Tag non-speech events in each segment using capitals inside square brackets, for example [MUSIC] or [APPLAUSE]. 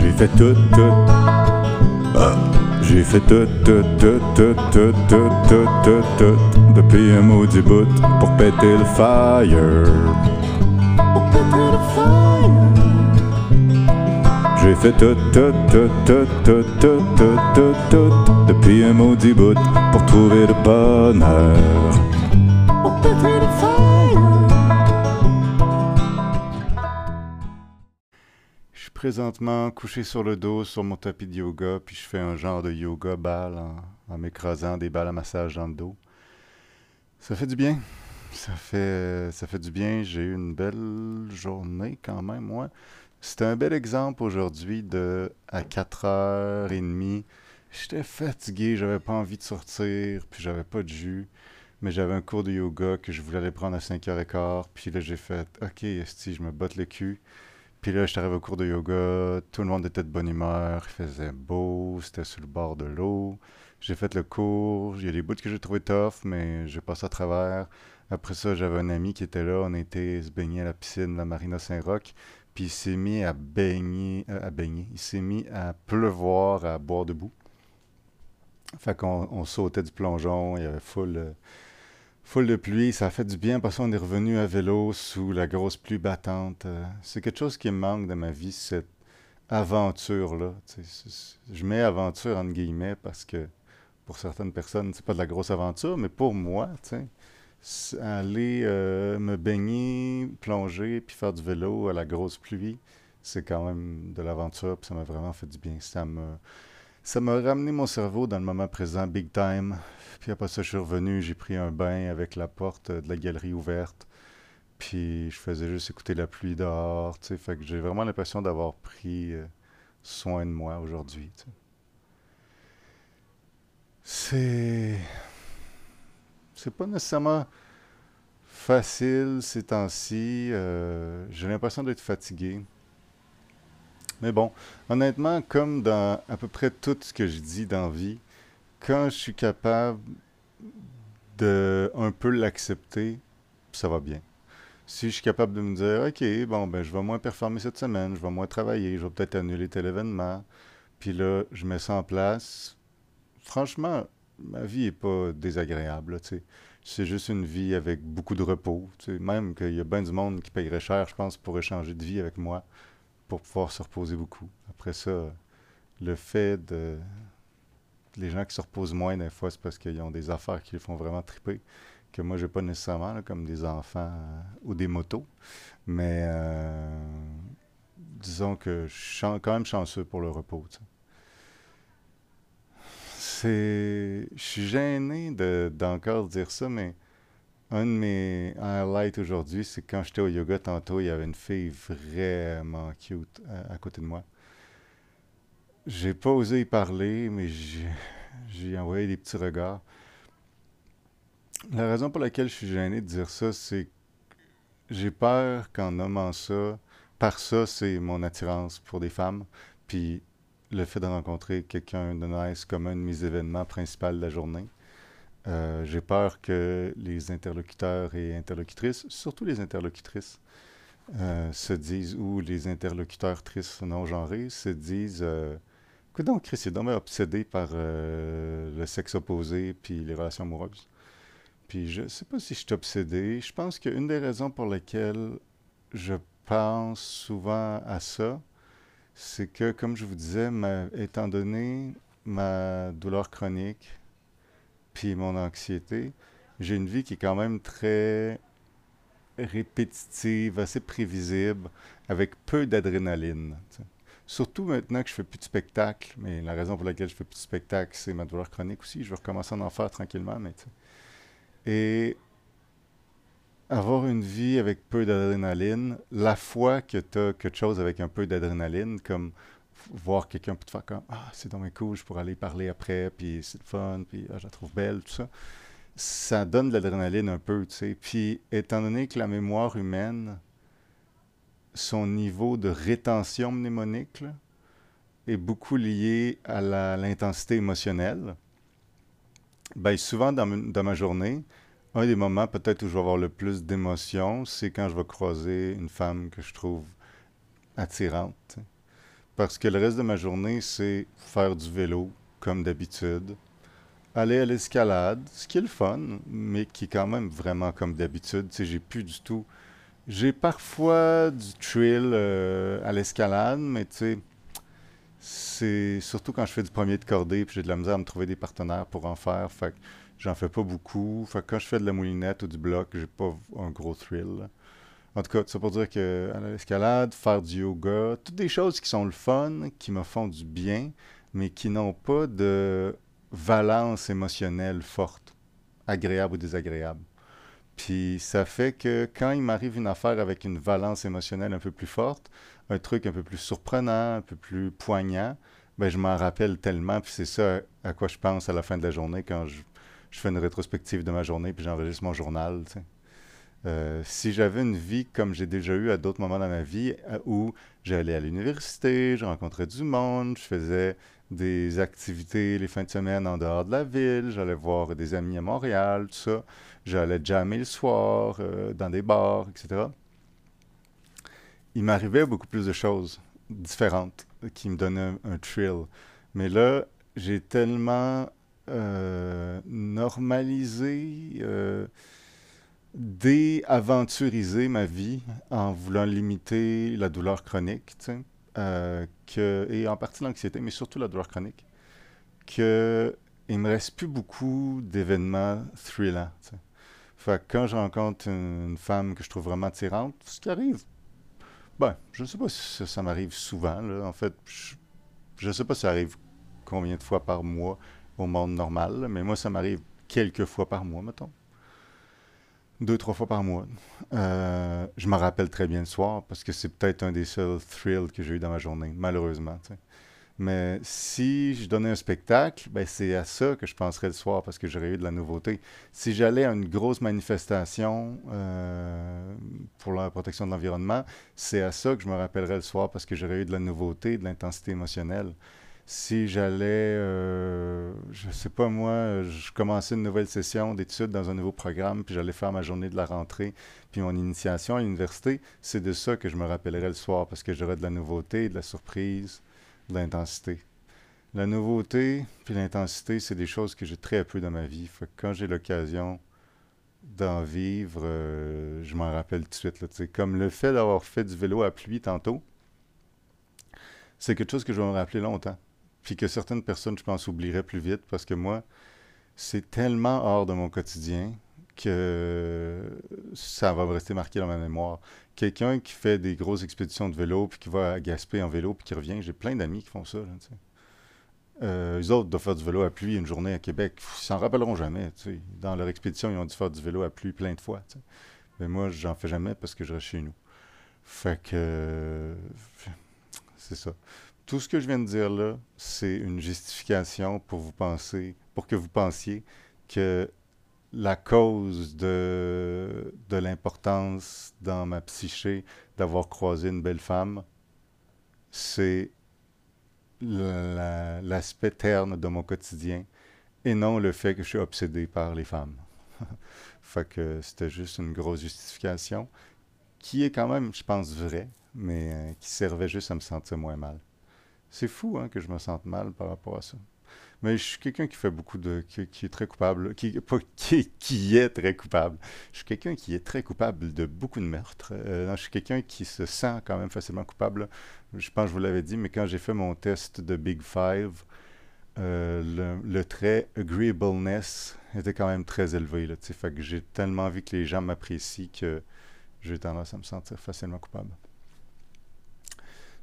J'ai fait tout, tout. Ah. J'ai fait tout, tout, tout, tout, tout, tout, tout, tout, tout, depuis un maudit bout pour péter le fire. Pour péter le fire. J'ai fait tout, tout, tout, tout, tout, tout, tout, tout, tout, depuis un maudit bout pour trouver le bonheur. Pour péter le fire. Présentement couché sur le dos sur mon tapis de yoga, puis je fais un genre de yoga balle en, m'écrasant des balles à massage dans le dos. Ça fait du bien. Ça fait, ça fait du bien. J'ai eu une belle journée quand même, moi. C'était un bel exemple aujourd'hui de à 4h30. J'étais fatigué, j'avais pas envie de sortir, puis j'avais pas de jus. Mais j'avais un cours de yoga que je voulais aller prendre à 5h15. Puis là, j'ai fait OK, si je me botte le cul. Puis là, je suis arrivé au cours de yoga, tout le monde était de bonne humeur, il faisait beau, c'était sur le bord de l'eau. J'ai fait le cours, il y a des bouts que j'ai trouvé tough, mais j'ai passé à travers. Après ça, j'avais un ami qui était là, on était se baigner à la piscine, la Marina Saint-Roch, puis il s'est mis à baigner, euh, à baigner, il s'est mis à pleuvoir, à boire debout. Fait qu'on on sautait du plongeon, il y avait full, full de pluie, ça a fait du bien parce qu'on est revenu à vélo sous la grosse pluie battante. Euh, c'est quelque chose qui me manque dans ma vie, cette aventure-là. Je mets aventure entre guillemets parce que pour certaines personnes, c'est pas de la grosse aventure, mais pour moi, aller euh, me baigner, plonger, puis faire du vélo à la grosse pluie, c'est quand même de l'aventure, puis ça m'a vraiment fait du bien. Ça m'a ramené mon cerveau dans le moment présent, big time. Puis après ça, je suis revenu, j'ai pris un bain avec la porte de la galerie ouverte. Puis je faisais juste écouter la pluie dehors, tu sais. Fait que j'ai vraiment l'impression d'avoir pris euh, soin de moi aujourd'hui. C'est... C'est pas nécessairement facile ces temps-ci. euh, j'ai l'impression d'être fatigué. Mais bon, honnêtement, comme dans à peu près tout ce que je dis dans vie, quand je suis capable de un peu l'accepter, ça va bien. Si je suis capable de me dire, OK, bon, ben, je vais moins performer cette semaine, je vais moins travailler, je vais peut-être annuler tel événement, puis là, je mets ça en place, franchement, ma vie est pas désagréable, tu sais. C'est juste une vie avec beaucoup de repos, tu sais. Même qu'il y a bien du monde qui payerait cher, je pense, pour échanger de vie avec moi, pour pouvoir se reposer beaucoup. Après ça, le fait de... Les gens qui se reposent moins, des fois, c'est parce qu'ils ont des affaires qui les font vraiment triper, que moi, j'ai pas nécessairement, comme des enfants euh, ou des motos. Mais euh, disons que je suis quand même chanceux pour le repos. C'est... Je suis gêné de, d'encore dire ça, mais un de mes highlights aujourd'hui, c'est quand j'étais au yoga tantôt, il y avait une fille vraiment cute à, à côté de moi. J'ai pas osé y parler, mais j'ai, j'ai envoyé des petits regards. La raison pour laquelle je suis gêné de dire ça, c'est que j'ai peur qu'en nommant ça, par ça, c'est mon attirance pour des femmes, puis le fait de rencontrer quelqu'un de nice comme un de mes événements principaux de la journée. Euh, j'ai peur que les interlocuteurs et interlocutrices, surtout les interlocutrices, euh, se disent, ou les interlocuteurs tristes non genrés, se disent euh, Écoute donc, Chris, est bien obsédé par euh, le sexe opposé puis les relations amoureuses. Puis je sais pas si je suis obsédé. Je pense qu'une des raisons pour lesquelles je pense souvent à ça, c'est que, comme je vous disais, étant donné ma douleur chronique mon anxiété, j'ai une vie qui est quand même très répétitive, assez prévisible, avec peu d'adrénaline. Surtout maintenant que je fais plus de spectacle, mais la raison pour laquelle je fais plus de spectacle, c'est ma douleur chronique aussi. Je vais recommencer à en faire tranquillement, mais. Et avoir une vie avec peu d'adrénaline, la fois que tu as quelque chose avec un peu d'adrénaline, comme voir quelqu'un peut te faire comme Ah, c'est dans mes cool, je pourrais aller parler après, puis c'est le fun, puis ah, je la trouve belle, tout ça. Ça donne de l'adrénaline un peu, tu sais. Puis, étant donné que la mémoire humaine, son niveau de rétention mnémonique est beaucoup lié à l'intensité émotionnelle, ben, souvent dans, dans ma journée, un des moments peut-être où je vais avoir le plus d'émotions, c'est quand je vais croiser une femme que je trouve attirante. tu sais. Parce que le reste de ma journée, c'est faire du vélo, comme d'habitude. Aller à l'escalade, ce qui est le fun, mais qui est quand même vraiment comme d'habitude. Tu sais, j'ai plus du tout. J'ai parfois du trail euh, à l'escalade, mais tu sais, c'est surtout quand je fais du premier de cordée, puis j'ai de la misère à me trouver des partenaires pour en faire. Fait j'en fais pas beaucoup. Fait que quand je fais de la moulinette ou du bloc, j'ai pas un gros thrill. En tout cas, ça pour dire que à l'escalade, faire du yoga, toutes des choses qui sont le fun, qui me font du bien, mais qui n'ont pas de valence émotionnelle forte, agréable ou désagréable. Puis ça fait que quand il m'arrive une affaire avec une valence émotionnelle un peu plus forte, un truc un peu plus surprenant, un peu plus poignant, ben je m'en rappelle tellement, puis c'est ça à quoi je pense à la fin de la journée quand je, fais une rétrospective de ma journée, puis j'enregistre mon journal. Euh, si j'avais une vie comme j'ai déjà eu à d'autres moments dans ma vie, euh, où j'allais à l'université, je rencontrais du monde, je faisais des activités les fins de semaine en dehors de la ville, j'allais voir des amis à Montréal, tout ça, j'allais jammer le soir, euh, dans des bars, etc il m'arrivait beaucoup plus de choses différentes qui me donnaient un, thrill. Mais là, j'ai tellement euh, normalisé, déaventurisé ma vie en voulant limiter la douleur chronique, euh, et en partie l'anxiété, mais surtout la douleur chronique, que il me reste plus beaucoup d'événements thrillants. Fait quand je rencontre une, femme que je trouve vraiment attirante, ce qui arrive ben, je ne sais pas si ça, m'arrive souvent. En fait, je ne sais pas si ça arrive combien de fois par mois au monde normal, mais moi, ça m'arrive quelques fois par mois, mettons. Deux, trois fois par mois. Euh, je me rappelle très bien le soir parce que c'est peut-être un des seuls thrills que j'ai eu dans ma journée, malheureusement. Mais si je donnais un spectacle, ben c'est à ça que je penserais le soir parce que j'aurais eu de la nouveauté. Si j'allais à une grosse manifestation euh, pour la protection de l'environnement, c'est à ça que je me rappellerais le soir parce que j'aurais eu de la nouveauté, de l'intensité émotionnelle. Si j'allais, euh, je sais pas moi, je commençais une nouvelle session d'études dans un nouveau programme, puis j'allais faire ma journée de la rentrée, puis mon initiation à l'université, c'est de ça que je me rappellerais le soir parce que j'aurais de la nouveauté, de la surprise l'intensité. La nouveauté puis l'intensité, c'est des choses que j'ai très peu dans ma vie. quand j'ai l'occasion d'en vivre, euh, je m'en rappelle tout de suite. Comme le fait d'avoir fait du vélo à pluie tantôt, c'est quelque chose que je vais me rappeler longtemps. Puis que certaines personnes, je pense, oublieraient plus vite parce que moi, c'est tellement hors de mon quotidien que ça va rester marqué dans ma mémoire. Quelqu'un qui fait des grosses expéditions de vélo, puis qui va à Gaspé en vélo, puis qui revient, j'ai plein d'amis qui font ça. Là, euh, eux autres doivent faire du vélo à pluie une journée à Québec. Ils s'en rappelleront jamais. Dans leur expédition, ils ont dû faire du vélo à pluie plein de fois. Mais moi, j'en fais jamais parce que je reste chez nous. Fait que. C'est ça. Tout ce que je viens de dire là, c'est une justification pour vous penser, pour que vous pensiez que la cause de, de l'importance dans ma psyché d'avoir croisé une belle femme, c'est l'aspect terne de mon quotidien et non le fait que je suis obsédé par les femmes. [LAUGHS] fait c'était juste une grosse justification qui est quand même, je pense, vraie, mais euh, qui servait juste à me sentir moins mal. C'est fou hein, que je me sente mal par rapport à ça. Mais je suis quelqu'un qui fait beaucoup de. qui, est très coupable. Qui, est très coupable. Je suis quelqu'un qui est très coupable de beaucoup de meurtres. Euh, je suis quelqu'un qui se sent quand même facilement coupable. Je pense que je vous l'avais dit, mais quand j'ai fait mon test de Big Five, euh, le, trait agreeableness était quand même très élevé. Que j'ai tellement envie que les gens m'apprécient que j'ai tendance à me sentir facilement coupable.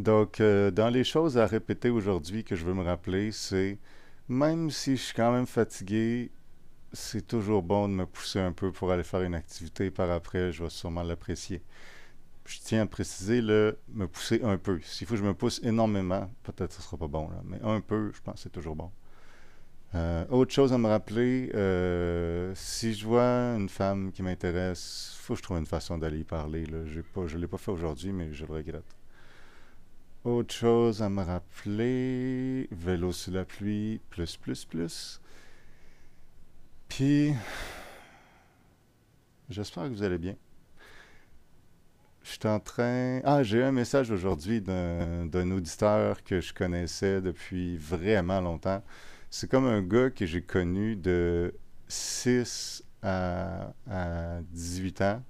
Donc, euh, dans les choses à répéter aujourd'hui que je veux me rappeler, c'est même si je suis quand même fatigué, c'est toujours bon de me pousser un peu pour aller faire une activité. Par après, je vais sûrement l'apprécier. Je tiens à préciser le me pousser un peu. S'il faut que je me pousse énormément, peut-être ce sera pas bon. Là, mais un peu, je pense que c'est toujours bon. Euh, autre chose à me rappeler, euh, si je vois une femme qui m'intéresse, faut que je trouve une façon d'aller y parler. Pas, je ne l'ai pas fait aujourd'hui, mais je le regrette. Autre chose à me rappeler, vélo sous la pluie, plus, plus, plus. Puis, j'espère que vous allez bien. je suis en train. Ah, j'ai un message aujourd'hui d'un auditeur que je connaissais depuis vraiment longtemps. C'est comme un gars que j'ai connu de 6 à, 18 ans,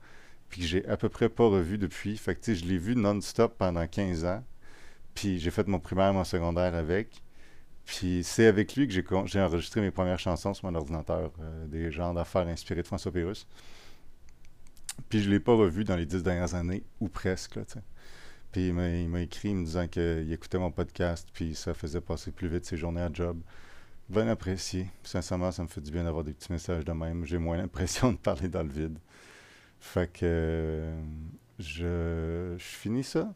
puis que j'ai à peu près pas revu depuis. Fait que, je l'ai vu non-stop pendant 15 ans. Puis j'ai fait mon primaire, mon secondaire avec. Puis c'est avec lui que j'ai enregistré mes premières chansons sur mon ordinateur, euh, des genres d'affaires inspirés de François Pérus. Puis je l'ai pas revu dans les dix dernières années, ou presque. puis il m'a écrit me disant qu'il écoutait mon podcast, puis ça faisait passer plus vite ses journées à job. Bien apprécié. Sincèrement, ça me fait du bien d'avoir des petits messages de même. J'ai moins l'impression de parler dans le vide. Fait que je, je finis ça.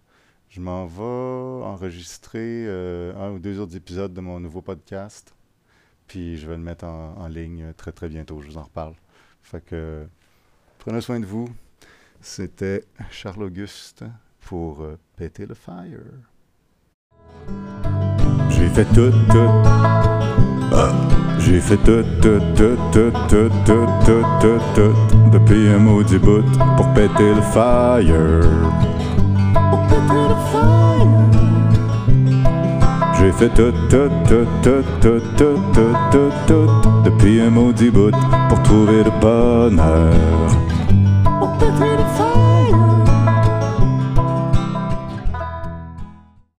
Je m'en vais enregistrer euh, un ou deux autres épisodes de mon nouveau podcast. Puis je vais le mettre en, ligne très très bientôt. Je vous en reparle. Fait que prenez soin de vous. C'était Charles Auguste pour euh, péter le fire. J'ai fait tout, tout. J'ai fait tout, tout, tout, tout, tout, tout, tout, tout, tout, depuis un maudit bout pour péter le fire. J'ai fait tout, tout, tout, tout, tout, tout, tout, tout, tout, depuis un maudit bout pour trouver le bonheur.